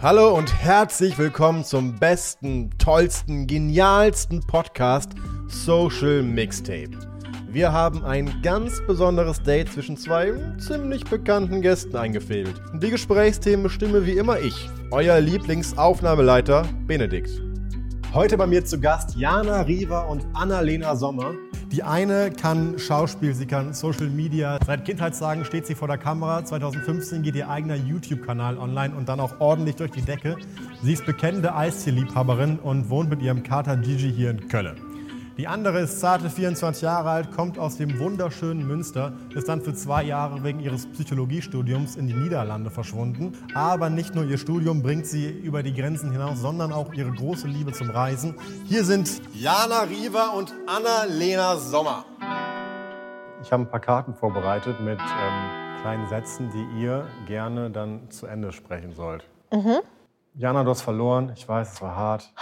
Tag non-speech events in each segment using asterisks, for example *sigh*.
Hallo und herzlich willkommen zum besten, tollsten, genialsten Podcast Social Mixtape. Wir haben ein ganz besonderes Date zwischen zwei ziemlich bekannten Gästen eingefädelt. Die Gesprächsthemen bestimme wie immer ich, euer Lieblingsaufnahmeleiter Benedikt. Heute bei mir zu Gast Jana Riva und Annalena Sommer. Die eine kann Schauspiel, sie kann Social Media. Seit Kindheitstagen steht sie vor der Kamera. 2015 geht ihr eigener YouTube-Kanal online und dann auch ordentlich durch die Decke. Sie ist bekennende Eistierliebhaberin und wohnt mit ihrem Kater Gigi hier in Köln. Die andere ist zarte 24 Jahre alt, kommt aus dem wunderschönen Münster, ist dann für zwei Jahre wegen ihres Psychologiestudiums in die Niederlande verschwunden. Aber nicht nur ihr Studium bringt sie über die Grenzen hinaus, sondern auch ihre große Liebe zum Reisen. Hier sind Jana Riva und Anna-Lena Sommer. Ich habe ein paar Karten vorbereitet mit ähm, kleinen Sätzen, die ihr gerne dann zu Ende sprechen sollt. Jana, du hast verloren. Ich weiß, es war hart.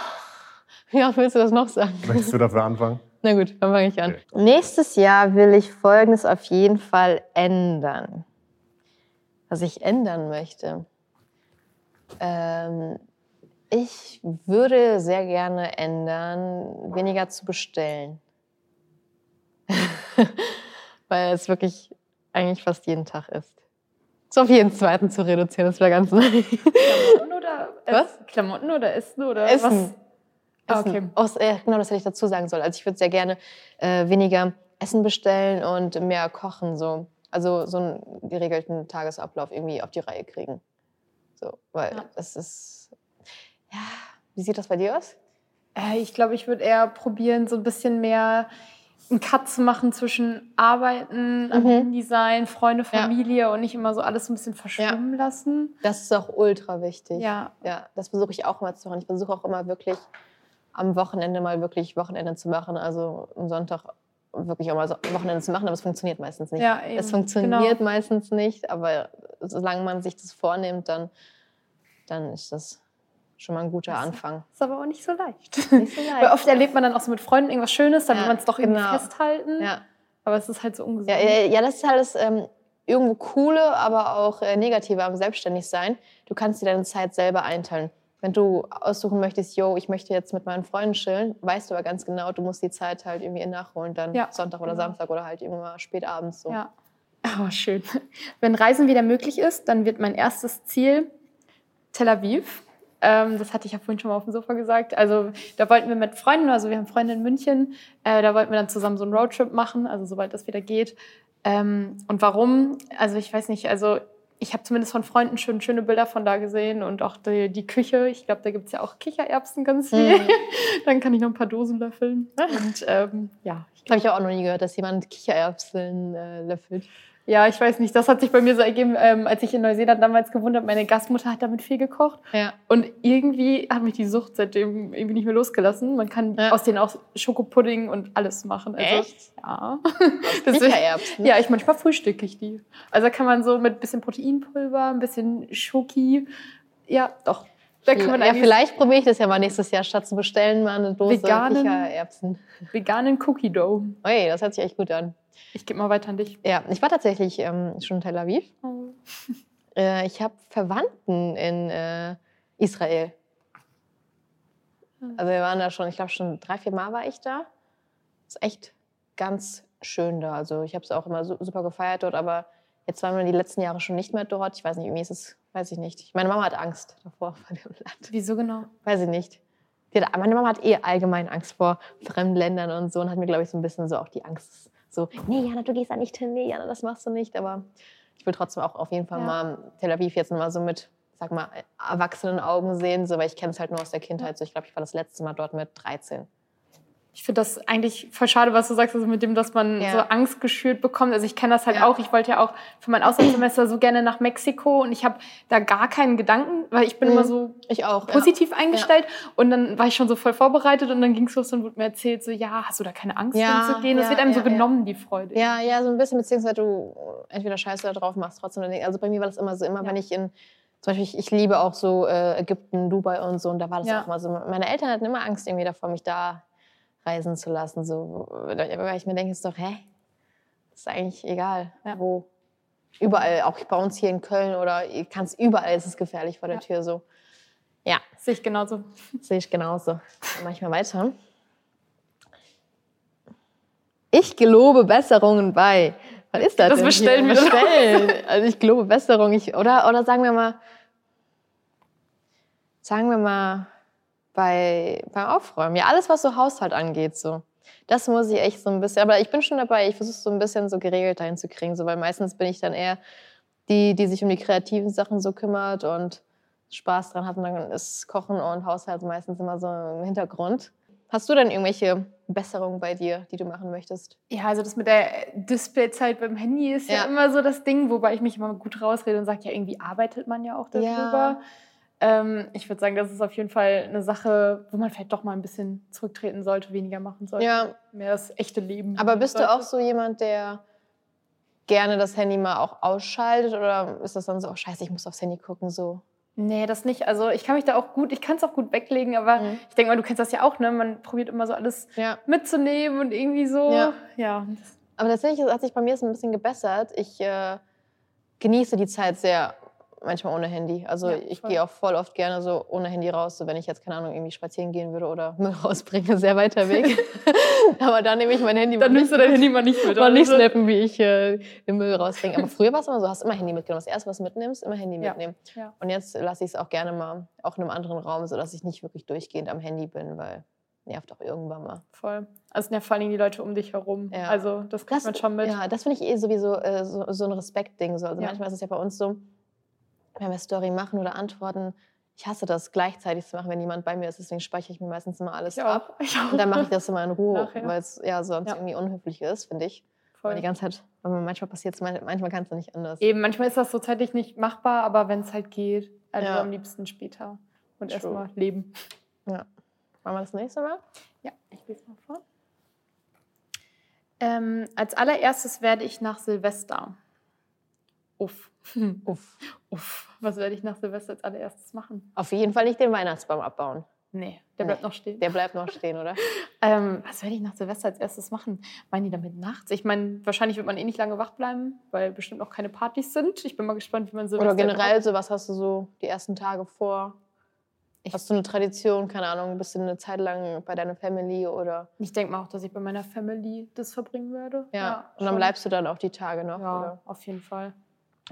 Wie oft willst du das noch sagen? Möchtest du dafür anfangen? Na gut, dann fange ich an. Okay. Nächstes Jahr will ich Folgendes auf jeden Fall ändern. Was ich ändern möchte. Ähm, ich würde sehr gerne ändern, weniger zu bestellen. *laughs* Weil es wirklich eigentlich fast jeden Tag ist. So auf jeden zweiten zu reduzieren, das wäre ganz *laughs* nice. Klamotten oder Was? Essen? Klamotten oder Essen oder Essen. was? Essen. okay. Aus, äh, genau, das hätte ich dazu sagen sollen. Also ich würde sehr gerne äh, weniger Essen bestellen und mehr kochen. So. Also so einen geregelten Tagesablauf irgendwie auf die Reihe kriegen. So, weil Ja. das ist. Ja, wie sieht das bei dir aus? Äh, ich glaube, ich würde eher probieren, so ein bisschen mehr einen Cut zu machen zwischen Arbeiten, Mhm. Sein, Freunde, Ja. Familie und nicht immer so alles so ein bisschen verschwimmen lassen. Das ist auch ultra wichtig. Ja. Ja, das versuche ich auch immer zu machen. Ich versuche auch immer wirklich am Wochenende mal wirklich Wochenende zu machen. Also am Sonntag wirklich auch mal so Wochenende zu machen, aber es funktioniert meistens nicht. Ja, eben. Es funktioniert Genau. meistens nicht, aber solange man sich das vornimmt, dann, dann ist das schon mal ein guter Das- Anfang. Ist aber auch nicht so leicht. Nicht so leicht. *laughs* Weil oft erlebt man dann auch so mit Freunden irgendwas Schönes, dann Ja, will man es doch irgendwie genau. festhalten. Ja. Aber es ist halt so ungesund. Ja, ja, das ist halt das ähm, irgendwo coole, aber auch äh, negative am Selbstständigsein. Du kannst dir deine Zeit selber einteilen. Wenn du aussuchen möchtest, yo, ich möchte jetzt mit meinen Freunden chillen, weißt du aber ganz genau, du musst die Zeit halt irgendwie nachholen, dann Ja, Sonntag oder genau. Samstag oder halt irgendwann spät abends so. Ja. Oh, schön. *laughs* Wenn Reisen wieder möglich ist, dann wird mein erstes Ziel Tel Aviv. Ähm, das hatte ich ja vorhin schon mal auf dem Sofa gesagt. Also da wollten wir mit Freunden, also wir haben Freunde in München, äh, da wollten wir dann zusammen so einen Roadtrip machen, also sobald das wieder geht. Ähm, und warum? Also ich weiß nicht, also ich habe zumindest von Freunden schon schöne Bilder von da gesehen und auch die, die Küche. Ich glaube, da gibt es ja auch Kichererbsen ganz viel. Mhm. *laughs* dann kann ich noch ein paar Dosen löffeln. Und ähm, ja, ich Habe ich auch noch nie gehört, dass jemand Kichererbsen äh, löffelt. Ja, ich weiß nicht. Das hat sich bei mir so ergeben, ähm, als ich in Neuseeland damals gewohnt habe. Meine Gastmutter hat damit viel gekocht. Ja. Und irgendwie hat mich die Sucht seitdem irgendwie nicht mehr losgelassen. Man kann Ja. aus denen auch Schokopudding und alles machen. Also, Echt? Ja. *laughs* Deswegen- Kichererbsen? Ja, ich manchmal frühstücke ich die. Also da kann man so mit ein bisschen Proteinpulver, ein bisschen Schoki. Ja, doch. Da kann man ja, vielleicht probiere ich das ja mal nächstes Jahr, statt zu bestellen, mal eine Dose Veganen- Kichererbsen. veganen Cookie Dough. Ui, das hört sich echt gut an. Ich gebe mal weiter an dich. Ja, ich war tatsächlich ähm, schon in Tel Aviv. Äh, ich habe Verwandten in äh, Israel. Also wir waren da schon, ich glaube schon drei, vier Mal war ich da. Ist echt ganz schön da. Also ich habe es auch immer su- super gefeiert dort, aber jetzt waren wir die letzten Jahre schon nicht mehr dort. Ich weiß nicht, irgendwie ist es, weiß ich nicht. Meine Mama hat Angst davor *laughs* vor dem Land. Wieso genau? Weiß ich nicht. Hat, meine Mama hat eh allgemein Angst vor fremden Ländern und so und hat mir, glaube ich, so ein bisschen so auch die Angst. So, nee, Jana, du gehst da nicht hin, nee, Jana, das machst du nicht. Aber ich will trotzdem auch auf jeden Fall Ja. mal Tel Aviv jetzt mal so mit, sag mal, erwachsenen Augen sehen, so, weil ich kenne es halt nur aus der Kindheit. So, ich glaube, ich war das letzte Mal dort mit 13. Ich finde das eigentlich voll schade, was du sagst, also mit dem, dass man Ja. so Angst geschürt bekommt. Also ich kenne das halt Ja. auch. Ich wollte ja auch für mein Auslandssemester so gerne nach Mexiko und ich habe da gar keinen Gedanken, weil ich bin Mhm. immer so auch. positiv eingestellt und dann war ich schon so voll vorbereitet und dann ging es los und wurde mir erzählt, so ja, hast du da keine Angst Ja, hinzugehen? Das ja, wird einem so ja, ja. genommen, die Freude. Ja, ja, so ein bisschen, beziehungsweise du entweder scheiße da drauf machst, trotzdem. Also bei mir war das immer so, immer Ja. wenn ich in, zum Beispiel, ich, ich liebe auch so äh, Ägypten, Dubai und so, und da war das Ja. auch immer so. Meine Eltern hatten immer Angst irgendwie davor, mich da reisen zu lassen. So, weil ich mir denke, ist doch, hä? Das ist eigentlich egal, Ja. wo. Überall, auch bei uns hier in Köln oder kannst überall ist es gefährlich vor der Ja. Tür so. Ja, Sehe ich genauso. *laughs* sehe ich genauso. Dann mache ich mal weiter. Ich gelobe Besserungen bei. Was ist das? Das bestellen hier? wir bestellen. Also ich gelobe Besserung. Ich, oder, oder sagen wir mal, sagen wir mal bei, beim Aufräumen. Ja, alles, was so Haushalt angeht, so. Das muss ich echt so ein bisschen, aber ich bin schon dabei, ich versuche so ein bisschen so geregelt dahin zu kriegen, so, weil meistens bin ich dann eher die, die sich um die kreativen Sachen so kümmert und Spaß dran hat. Und dann ist Kochen und Haushalt meistens immer so im Hintergrund. Hast du denn irgendwelche Besserungen bei dir, die du machen möchtest? Ja, also das mit der Displayzeit beim Handy ist ja. Ja. immer so das Ding, wobei ich mich immer gut rausrede und sage, ja, irgendwie arbeitet man ja auch darüber. Ähm, ich würde sagen, das ist auf jeden Fall eine Sache, wo man vielleicht doch mal ein bisschen zurücktreten sollte, weniger machen sollte. Ja. Mehr das echte Leben. Aber bist du sollte. auch so jemand, der gerne das Handy mal auch ausschaltet oder ist das dann so, oh scheiße, ich muss aufs Handy gucken, so? Nee, das nicht. Also ich kann mich da auch gut, ich kann es auch gut weglegen, aber Mhm. ich denke mal, du kennst das ja auch, ne? Man probiert immer so alles Ja. mitzunehmen und irgendwie so. Ja. ja. Aber tatsächlich hat sich bei mir so ein bisschen gebessert. Ich äh, genieße die Zeit sehr manchmal ohne Handy. Also Ja, ich gehe auch voll oft gerne so ohne Handy raus, so wenn ich jetzt, keine Ahnung, irgendwie spazieren gehen würde oder *laughs* Müll rausbringe, sehr weiter Weg. *laughs* Aber dann nehme ich mein Handy Dann nimmst du dein Handy mal nicht mit. mal nicht Also- snappen, wie ich äh, den Müll rausbringe. Aber früher war es immer so, hast immer Handy mitgenommen. Das erste, was du mitnimmst, immer Handy Ja. mitnehmen. Ja. Und jetzt lasse ich es auch gerne mal auch in einem anderen Raum, sodass ich nicht wirklich durchgehend am Handy bin, weil nervt auch irgendwann mal. Voll. Also ja vor allem die Leute um dich herum. Ja. Also das kriegt man schon mit. Ja, das finde ich eh sowieso äh, so, so ein Respektding. So. Also manchmal ist es ja bei uns so, wenn wir Story machen oder antworten, ich hasse das gleichzeitig zu machen, wenn jemand bei mir ist. Deswegen speichere ich mir meistens immer alles Ich ab. *laughs* auch. Und dann mache ich das immer in Ruhe, weil es ja sonst Ja. irgendwie unhöflich ist, finde ich. Voll. Weil die ganze Zeit, weil man manchmal passiert es, manchmal kann es nicht anders. Eben, manchmal ist das so zeitlich nicht machbar, aber wenn es halt geht, also Ja. am liebsten später. Und erstmal leben. Machen wir das nächste Mal? Ja, ich lese mal vor. Ähm, als allererstes werde ich nach Silvester. Uff. *laughs* Uff. Uff. Was werde ich nach Silvester als allererstes machen? Auf jeden Fall nicht den Weihnachtsbaum abbauen. Nee, der Nee. bleibt noch stehen. Der bleibt noch stehen, oder? *laughs* Ähm, was werde ich nach Silvester als erstes machen? Meinen die damit nachts? Ich meine, wahrscheinlich wird man eh nicht lange wach bleiben, weil bestimmt noch keine Partys sind. Ich bin mal gespannt, wie man Silvester Oder generell so, was hast du so die ersten Tage vor? Ich- Hast du eine Tradition, keine Ahnung, bist du eine Zeit lang bei deiner Family oder? Ich denke mal auch, dass ich bei meiner Family das verbringen werde. Ja. und dann schon. bleibst du dann auch die Tage noch, Ja, oder? auf jeden Fall.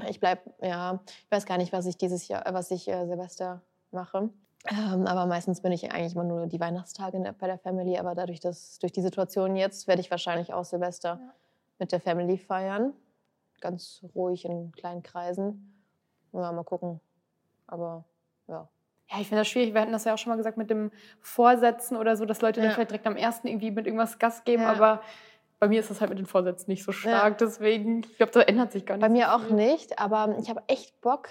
Ich bleib, ja, ich weiß gar nicht, was ich dieses Jahr, äh, was ich äh, Silvester mache. Ähm, aber meistens bin ich eigentlich immer nur die Weihnachtstage der, bei der Family. Aber dadurch, dass durch die Situation jetzt werde ich wahrscheinlich auch Silvester Ja. mit der Family feiern. Ganz ruhig in kleinen Kreisen. Ja, mal gucken. Aber ja. Ja, ich finde das schwierig. Wir hatten das ja auch schon mal gesagt mit dem Vorsätzen oder so, dass Leute dann Ja. vielleicht direkt am ersten irgendwie mit irgendwas Gas geben. Ja. Aber bei mir ist das halt mit den Vorsätzen nicht so stark. Deswegen, ich glaube, da ändert sich gar nicht. Bei mir auch nicht, aber ich habe echt Bock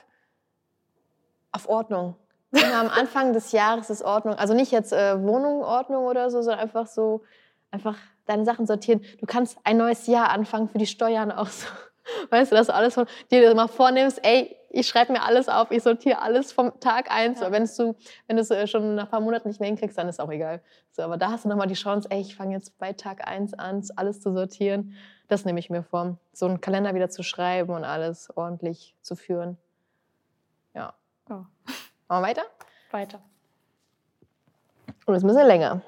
auf Ordnung. Immer am Anfang des Jahres ist Ordnung. Also nicht jetzt äh, Wohnungordnung oder so, sondern einfach so, einfach deine Sachen sortieren. Du kannst ein neues Jahr anfangen für die Steuern auch so. *laughs* Weißt du, dass du alles von dir mal vornimmst, ey, ich schreibe mir alles auf, ich sortiere alles vom Tag eins. Ja. Wenn du, wenn es äh, schon nach ein paar Monaten nicht mehr hinkriegst, dann ist auch egal. So, aber da hast du nochmal die Chance, ey, ich fange jetzt bei Tag eins an, alles zu sortieren. Das nehme ich mir vor, so einen Kalender wieder zu schreiben und alles ordentlich zu führen. Ja. Ja. Machen wir weiter? Weiter. Und das ist ein bisschen länger.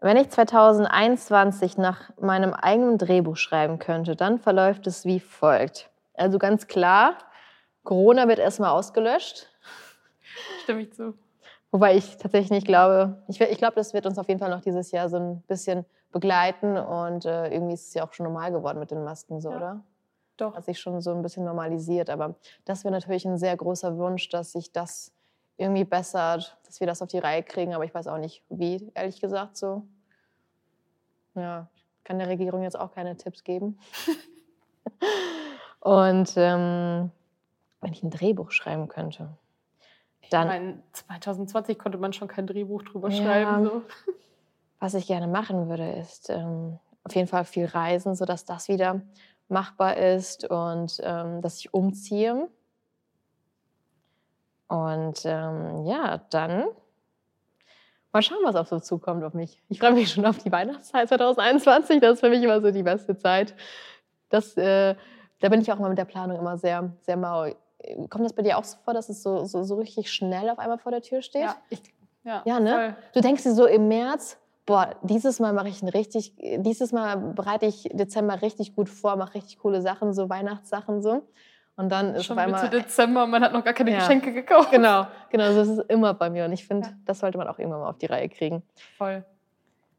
Wenn ich 2021 nach meinem eigenen Drehbuch schreiben könnte, dann verläuft es wie folgt. Also ganz klar, Corona wird erstmal ausgelöscht. Stimme ich zu. Wobei ich tatsächlich nicht glaube, ich, ich glaube, das wird uns auf jeden Fall noch dieses Jahr so ein bisschen begleiten und äh, irgendwie ist es ja auch schon normal geworden mit den Masken so, Ja. oder? Doch. Hat sich schon so ein bisschen normalisiert, aber das wäre natürlich ein sehr großer Wunsch, dass sich das irgendwie bessert, dass wir das auf die Reihe kriegen, aber ich weiß auch nicht wie, ehrlich gesagt so. Ja, kann der Regierung jetzt auch keine Tipps geben. *laughs* Und ähm, wenn ich ein Drehbuch schreiben könnte, dann, ich meine, 2020 konnte man schon kein Drehbuch drüber Ja. schreiben. So. was ich gerne machen würde, ist ähm, auf jeden Fall viel reisen, sodass das wieder machbar ist und ähm, dass ich umziehe. Und ähm, ja, dann mal schauen, was auf so zukommt auf mich. Ich freue mich schon auf die Weihnachtszeit 2021. Das ist für mich immer so die beste Zeit. Das, äh, da bin ich auch immer mit der Planung immer sehr, sehr mau. Kommt das bei dir auch so vor, dass es so, so, so richtig schnell auf einmal vor der Tür steht? Ja, ich, ja, Ja, ne? voll. Du denkst dir so im März, boah, dieses Mal mache ich ein richtig, dieses Mal bereite ich Dezember richtig gut vor, mache richtig coole Sachen, so Weihnachtssachen so. Und dann ist Schon auf einmal. Mitte Dezember und man hat noch gar keine Ja. Geschenke gekauft. Genau, genau, so ist es immer bei mir. Und ich finde, Ja. das sollte man auch irgendwann mal auf die Reihe kriegen. Voll.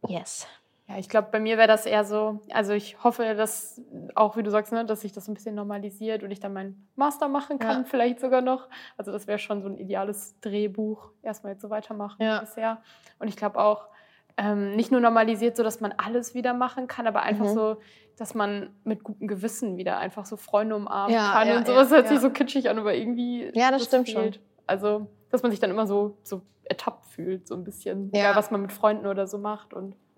Yes. Ja, ich glaube, bei mir wäre das eher so, also ich hoffe, dass auch, wie du sagst, ne, dass sich das ein bisschen normalisiert und ich dann meinen Master machen kann, Ja. vielleicht sogar noch. Also das wäre schon so ein ideales Drehbuch, erstmal jetzt so weitermachen Ja. bisher. Und ich glaube auch, ähm, nicht nur normalisiert, so dass man alles wieder machen kann, aber einfach Mhm. so, dass man mit gutem Gewissen wieder einfach so Freunde umarmen Ja, kann ja, und sowas ja, hört sich so kitschig an, aber irgendwie Ja, das stimmt schon. fehlt. Also, dass man sich dann immer so, so ertappt fühlt, so ein bisschen, Ja. was man mit Freunden oder so macht und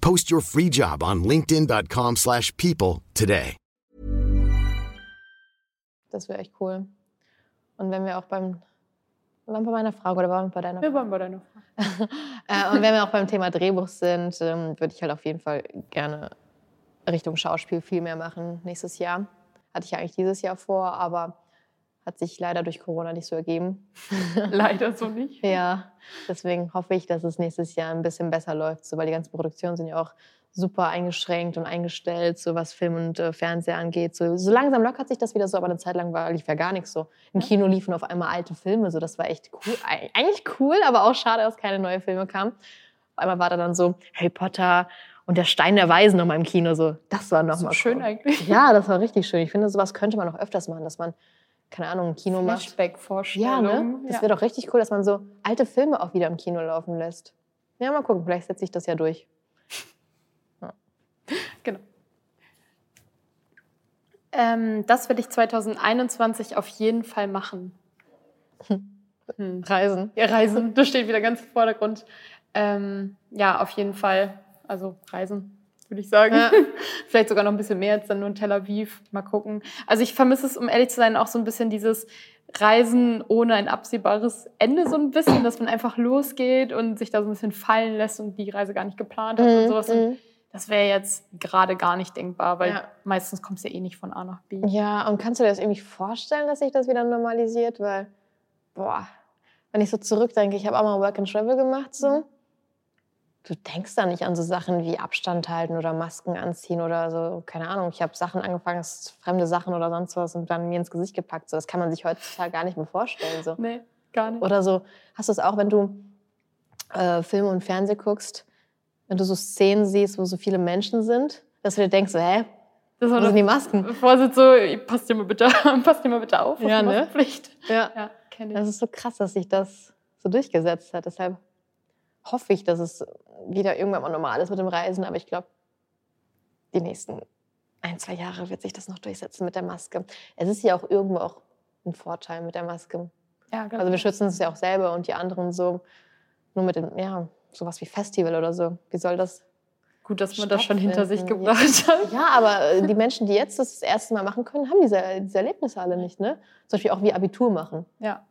Post your free job on linkedin.com/people slash people today. Das wäre echt cool. Und wenn wir auch beim. Waren wir bei meiner Frage oder waren wir bei deiner wir Frage? waren bei deiner Frage. *laughs* Äh, und wenn wir auch beim Thema Drehbuch sind, ähm, würde ich halt auf jeden Fall gerne Richtung Schauspiel viel mehr machen nächstes Jahr. Hatte ich ja eigentlich dieses Jahr vor, aber hat sich leider durch Corona nicht so ergeben. *laughs* *laughs* Leider so nicht. Ja, deswegen hoffe ich, dass es nächstes Jahr ein bisschen besser läuft, so, weil die ganzen Produktionen sind ja auch super eingeschränkt und eingestellt, so was Film und äh, Fernseher angeht. So, so langsam lockert sich das wieder so, aber eine Zeit lang war, lief ja gar nichts so. Im Kino liefen auf einmal alte Filme, so das war echt cool. Eig- Eigentlich cool, aber auch schade, dass keine neuen Filme kamen. Auf einmal war da dann so Harry Potter und der Stein der Weisen noch mal im Kino. So, das war noch So schön cool. eigentlich. Ja, das war richtig schön. Ich finde, sowas könnte man auch öfters machen, dass man, keine Ahnung, ein Kino macht. Ja, Flashback-Vorstellung. ne? Das wäre doch richtig cool, dass man so alte Filme auch wieder im Kino laufen lässt. Ja, mal gucken, vielleicht setze ich das ja durch. *laughs* Genau. Ähm, das werde ich 2021 auf jeden Fall machen. *laughs* Hm. Reisen. Ja, Reisen, das steht wieder ganz im Vordergrund. Ähm, ja, auf jeden Fall. Also Reisen, würde ich sagen. Ja. *laughs* Vielleicht sogar noch ein bisschen mehr als dann nur in Tel Aviv. Mal gucken. Also ich vermisse es, um ehrlich zu sein, auch so ein bisschen dieses Reisen ohne ein absehbares Ende so ein bisschen, dass man einfach losgeht und sich da so ein bisschen fallen lässt und die Reise gar nicht geplant hat und sowas. Und Mhm. das wäre jetzt gerade gar nicht denkbar, weil Ja. meistens kommst du ja eh nicht von A nach B. Ja, und kannst du dir das irgendwie vorstellen, dass sich das wieder normalisiert? Weil, boah, wenn ich so zurückdenke, ich habe auch mal Work and Travel gemacht, so. Du denkst da nicht an so Sachen wie Abstand halten oder Masken anziehen oder so, keine Ahnung. Ich habe Sachen angefangen, fremde Sachen oder sonst was und dann mir ins Gesicht gepackt. So, das kann man sich heutzutage gar nicht mehr vorstellen. So. Nee, gar nicht. Oder so, hast du es auch, wenn du äh, Filme und Fernsehen guckst, wenn du so Szenen siehst, wo so viele Menschen sind, dass du dir denkst, so, hä, Das sind die Masken? Vorsitz so, passt dir mal bitte, *laughs* passt dir mal bitte auf. Ja, ne? Pflicht. Ja. Ja, Das ist so krass, dass sich das so durchgesetzt hat. Deshalb hoffe ich, dass es wieder irgendwann mal normal ist mit dem Reisen. Aber ich glaube, die nächsten ein, zwei Jahre wird sich das noch durchsetzen mit der Maske. Es ist ja auch irgendwo auch ein Vorteil mit der Maske. Ja, ganz Also wir schützen uns ja auch selber und die anderen so. Nur mit dem, ja, sowas wie Festival oder so. Wie soll das? gut, dass man das schon hinter sich gebracht hat. Ja, aber äh, die Menschen, die jetzt das das erste Mal machen können, haben diese, diese Erlebnisse alle nicht. Ne? Zum Beispiel auch wie Abitur machen. Ja.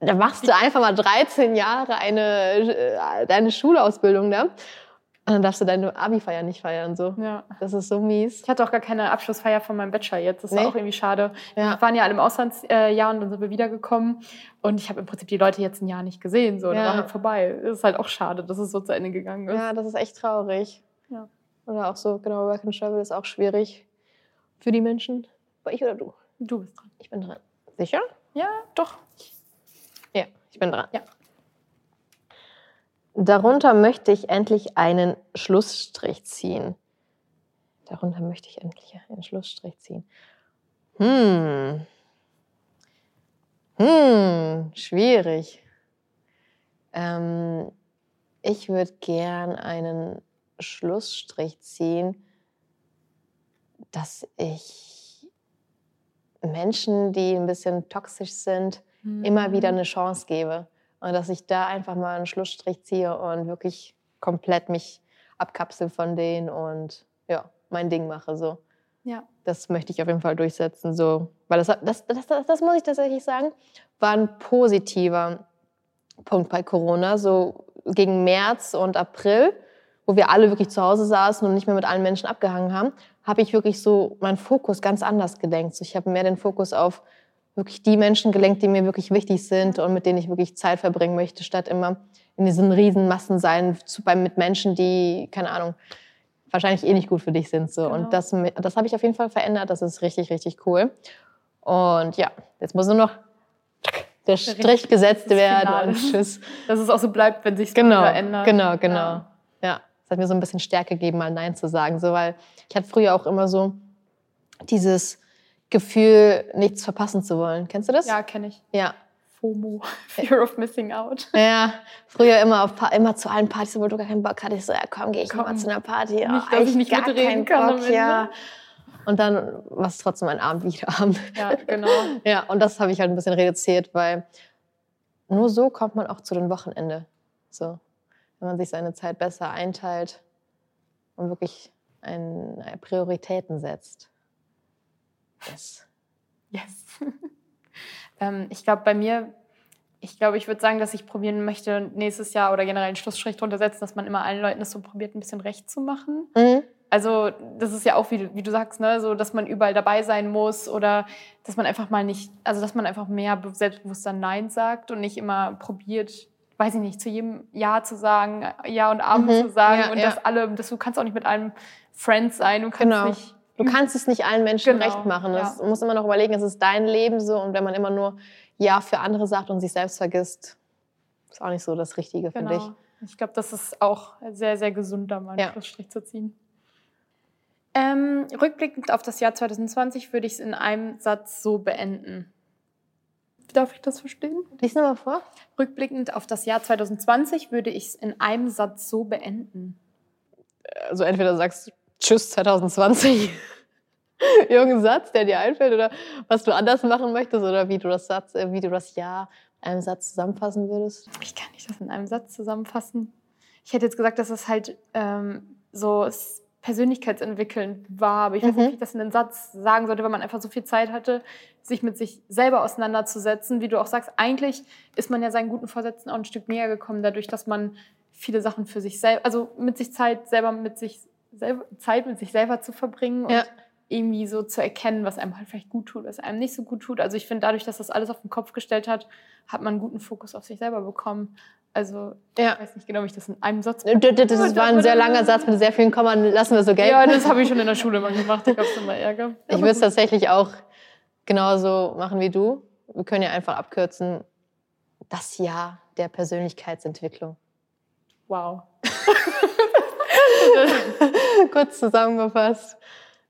Da machst du einfach mal 13 Jahre eine, äh, deine Schulausbildung da. Und dann darfst du deine Abi-Feier nicht feiern. So. ja. Das ist so mies. Ich hatte auch gar keine Abschlussfeier von meinem Bachelor jetzt. Das war Nee? auch irgendwie schade. Ja. Wir waren ja alle im Auslandsjahr und dann sind wir wiedergekommen. Und ich habe im Prinzip die Leute jetzt ein Jahr nicht gesehen. So, Ja. ja. war halt vorbei. Das ist halt auch schade, dass es so zu Ende gegangen ist. Ja, das ist echt traurig. Ja. Oder auch so, genau, Work and Travel ist auch schwierig für die Menschen. War ich oder du? Du bist dran. Ich bin dran. Sicher? Ja, doch. Ich bin dran. Ja. Darunter möchte ich endlich einen Schlussstrich ziehen. Darunter möchte ich endlich einen Schlussstrich ziehen. Hm. Hm, schwierig. Ähm, ich würde gern einen Schlussstrich ziehen, dass ich Menschen, die ein bisschen toxisch sind, immer wieder eine Chance gebe. Und dass ich da einfach mal einen Schlussstrich ziehe und wirklich komplett mich abkapsel von denen und ja, mein Ding mache. So. Ja. Das möchte ich auf jeden Fall durchsetzen. So. Weil das, das, das, das, das muss ich tatsächlich sagen, war ein positiver Punkt bei Corona. So gegen März und April, wo wir alle wirklich zu Hause saßen und nicht mehr mit allen Menschen abgehangen haben, habe ich wirklich so meinen Fokus ganz anders gelenkt. So, ich habe mehr den Fokus auf wirklich die Menschen gelenkt, die mir wirklich wichtig sind und mit denen ich wirklich Zeit verbringen möchte, statt immer in diesen riesen Massen sein zu, bei, mit Menschen, die, keine Ahnung, wahrscheinlich eh nicht gut für dich sind. So. Genau. Und das, das habe ich auf jeden Fall verändert. Das ist richtig, richtig cool. Und ja, jetzt muss nur noch der Strich gesetzt das werden Finale. und tschüss. Dass es auch so bleibt, wenn sich Genau, verändert. genau, genau. Ja. Ja. es hat mir so ein bisschen Stärke gegeben, mal Nein zu sagen. So, weil ich hatte früher auch immer so dieses Gefühl, nichts verpassen zu wollen. Kennst du das? Ja, kenne ich. Ja. FOMO, Fear of Missing Out. *laughs* Ja, früher immer, auf, Pa- immer zu allen Partys, obwohl du gar keinen Bock hattest. So, ja komm, geh ich noch mal Komm. zu einer Party. Nicht, Oh, dass ich nicht gar mitreden keinen kann Bock, ja. Und dann war es trotzdem ein Abend wie jeder Abend. Ja, genau. *laughs* Ja, und das habe ich halt ein bisschen reduziert, weil nur so kommt man auch zu den Wochenende. So, wenn man sich seine Zeit besser einteilt und wirklich ein, äh, Prioritäten setzt. Yes. Yes. *laughs* ähm, ich glaube, bei mir, ich glaube, ich würde sagen, dass ich probieren möchte, nächstes Jahr oder generell einen Schlussstrich drunter setzen, dass man immer allen Leuten es so probiert, ein bisschen recht zu machen. Mhm. Also, das ist ja auch, wie, du- wie du sagst, ne, so, dass man überall dabei sein muss oder dass man einfach mal nicht, also, dass man einfach mehr be- selbstbewusster Nein sagt und nicht immer probiert, weiß ich nicht, zu jedem Ja zu sagen, Ja und Abend Mhm. zu sagen Ja, und ja. dass alle, dass du kannst auch nicht mit einem Friends sein, du kannst Genau. nicht Du kannst es nicht allen Menschen Genau, recht machen. ja. Du musst immer noch überlegen, es ist dein Leben so. Und wenn man immer nur Ja für andere sagt und sich selbst vergisst, ist auch nicht so das Richtige, finde ich. Genau. Ich glaube, das ist auch sehr, sehr gesund, da mal einen Ja. Schlussstrich zu ziehen. Ähm, rückblickend auf das Jahr 2020 würde ich es in einem Satz so beenden. Darf ich das verstehen? Lies nochmal vor. Rückblickend auf das Jahr 2020 würde ich es in einem Satz so beenden. Also entweder sagst du Tschüss 2020, *laughs* irgendein Satz, der dir einfällt, oder was du anders machen möchtest, oder wie du das Satz, äh, wie du das Jahr in einem Satz zusammenfassen würdest. Wie kann ich das in einem Satz zusammenfassen? Ich hätte jetzt gesagt, dass es halt ähm, so persönlichkeitsentwickelnd war, aber ich weiß Mhm. nicht, wie ich das in einen Satz sagen sollte, weil man einfach so viel Zeit hatte, sich mit sich selber auseinanderzusetzen. Wie du auch sagst, eigentlich ist man ja seinen guten Vorsätzen auch ein Stück näher gekommen, dadurch, dass man viele Sachen für sich selber, also mit sich Zeit selber mit sich selber, Zeit mit sich selber zu verbringen und Ja. irgendwie so zu erkennen, was einem halt vielleicht gut tut, was einem nicht so gut tut. Also ich finde, dadurch, dass das alles auf den Kopf gestellt hat, hat man einen guten Fokus auf sich selber bekommen. Also Ja. ich weiß nicht genau, wie ich das in einem Satz D- d- Das war ein sehr langer Satz mit sehr vielen Kommern. Lassen wir so gelten. Ja, das habe ich schon in der Schule mal gemacht. Da gab es immer Ärger. *laughs* Ich würde es tatsächlich auch genauso machen wie du. Wir können ja einfach abkürzen. Das Jahr der Persönlichkeitsentwicklung. Wow. *laughs* *laughs* Kurz zusammengefasst.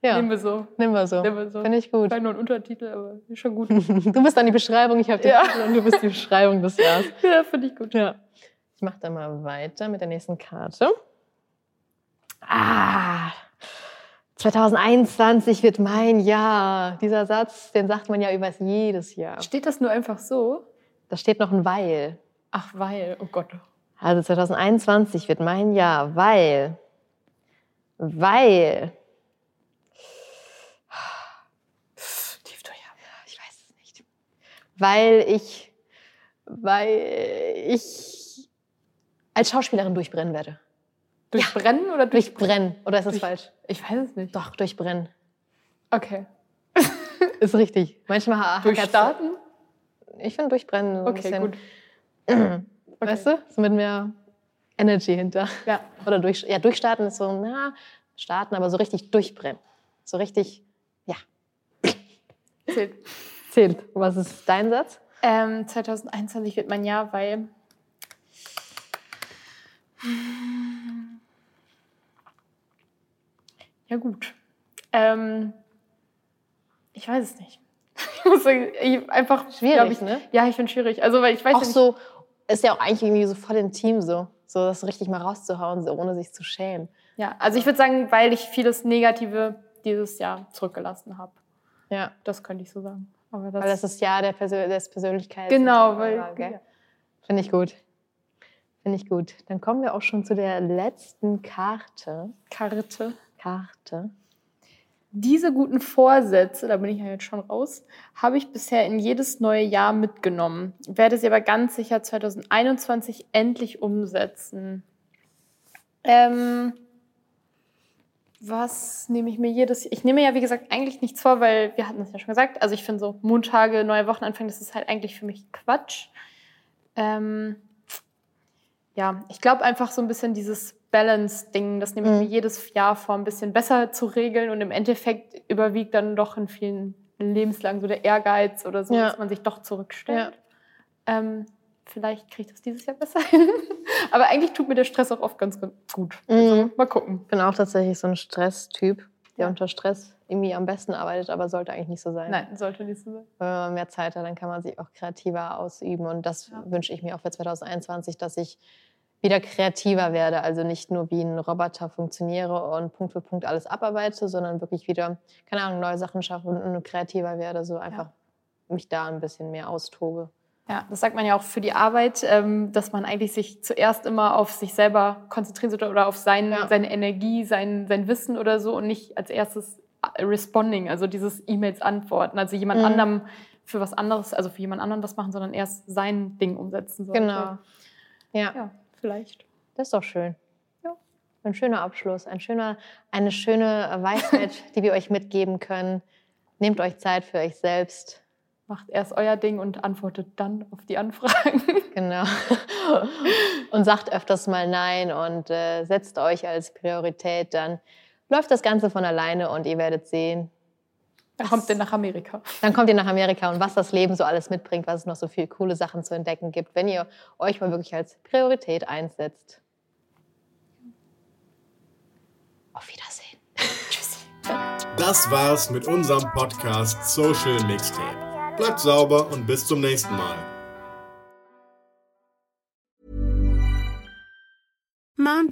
Ja, Nehmen wir so. nehmen wir so. Nehmen wir so. Finde ich gut. Vielleicht nur ein Untertitel, aber ist schon gut. *laughs* Du bist dann die Beschreibung, ich habe die Ja. Titel und du bist die Beschreibung des Jahres. *laughs* ja, finde ich gut. Ja. Ich mache dann mal weiter mit der nächsten Karte. Ah, 2021 wird mein Jahr. Dieser Satz, den sagt man ja über jedes Jahr. Steht das nur einfach so? Da steht noch ein Weil. Ach, weil. Oh Gott. Also 2021 wird mein Jahr, weil, weil, Tief durchatmen. ich weiß es nicht, weil ich, weil ich als Schauspielerin durchbrennen werde. Durchbrennen oder durch... Durchbrennen. Oder ist das Durch- falsch? Ich weiß es nicht. Doch, durchbrennen. Okay. *laughs* Ist richtig. Manchmal Durchstarten? Ich finde durchbrennen so ein Okay, bisschen, gut. *clears throat* weißt du, so mit mehr Energy hinter. Ja. Oder durch, ja, durchstarten ist so, na, starten, aber so richtig durchbrennen. So richtig, ja, Zählt. zählt. Was ist dein Satz? Ähm, 2021 wird mein Jahr, weil. Ja, gut. Ähm, ich weiß es nicht. *laughs* Ich muss sagen, einfach Schwierig, ich, ne? Ja, ich finde schwierig. Also, weil ich weiß Auch ja nicht, so, ist ja auch eigentlich irgendwie so voll intim so. So das richtig mal rauszuhauen, so ohne sich zu schämen. Ja, also ich würde sagen, weil ich vieles Negative dieses Jahr zurückgelassen habe. Ja. Das könnte ich so sagen. Aber das, Weil das ist ja der Persön des Persönlichkeits. genau, weil Gell? Finde ich gut. Finde ich gut. Dann kommen wir auch schon zu der letzten Karte. Karte. Karte. Diese guten Vorsätze, da bin ich ja jetzt schon raus, habe ich bisher in jedes neue Jahr mitgenommen. Werde sie aber ganz sicher 2021 endlich umsetzen. Ähm, was nehme ich mir jedes Ich nehme ja, wie gesagt, eigentlich nichts vor, weil wir hatten es ja schon gesagt. Also ich finde so Montage, neue Wochenanfang, das ist halt eigentlich für mich Quatsch. Ähm, ja, ich glaube einfach so ein bisschen dieses Balance-Ding, das nehme ich Mhm. mir jedes Jahr vor, ein bisschen besser zu regeln und im Endeffekt überwiegt dann doch in vielen Lebenslang so der Ehrgeiz oder so, Ja. dass man sich doch zurückstellt. Ähm, vielleicht kriege ich das dieses Jahr besser hin. *laughs* Aber eigentlich tut mir der Stress auch oft ganz, gut. Also, Mhm. mal gucken. Ich bin auch tatsächlich so ein Stresstyp, der Ja. unter Stress irgendwie am besten arbeitet, aber sollte eigentlich nicht so sein. Nein, sollte nicht so sein. Wenn man mehr Zeit hat, dann kann man sich auch kreativer ausüben. Und das Ja. wünsche ich mir auch für 2021, dass ich wieder kreativer werde. Also nicht nur wie ein Roboter funktioniere und Punkt für Punkt alles abarbeite, sondern wirklich wieder, keine Ahnung, neue Sachen schaffe und kreativer werde. So einfach mich da ein bisschen mehr austobe. Ja, das sagt man ja auch für die Arbeit, ähm, dass man eigentlich sich zuerst immer auf sich selber konzentrieren sollte oder auf sein, Ja. seine Energie, sein, sein Wissen oder so und nicht als erstes äh, responding, also dieses E-Mails antworten, also jemand Mhm. anderem für was anderes, also für jemand anderen was machen, sondern erst sein Ding umsetzen sollte. Genau. Ja, Ja, vielleicht. das ist doch schön. Ja. Ein schöner Abschluss, ein schöner, eine schöne Weisheit, *laughs* die wir euch mitgeben können. Nehmt euch Zeit für euch selbst. Macht erst euer Ding und antwortet dann auf die Anfragen. *laughs* Genau. Und sagt öfters mal Nein und äh, setzt euch als Priorität. Dann läuft das Ganze von alleine und ihr werdet sehen. Dann kommt ihr nach Amerika. Dann kommt ihr nach Amerika und was das Leben so alles mitbringt, was es noch so viele coole Sachen zu entdecken gibt, wenn ihr euch mal wirklich als Priorität einsetzt. Auf Wiedersehen. Tschüss. Das war's mit unserem Podcast Social Mixtape. Bleibt sauber und bis zum nächsten Mal.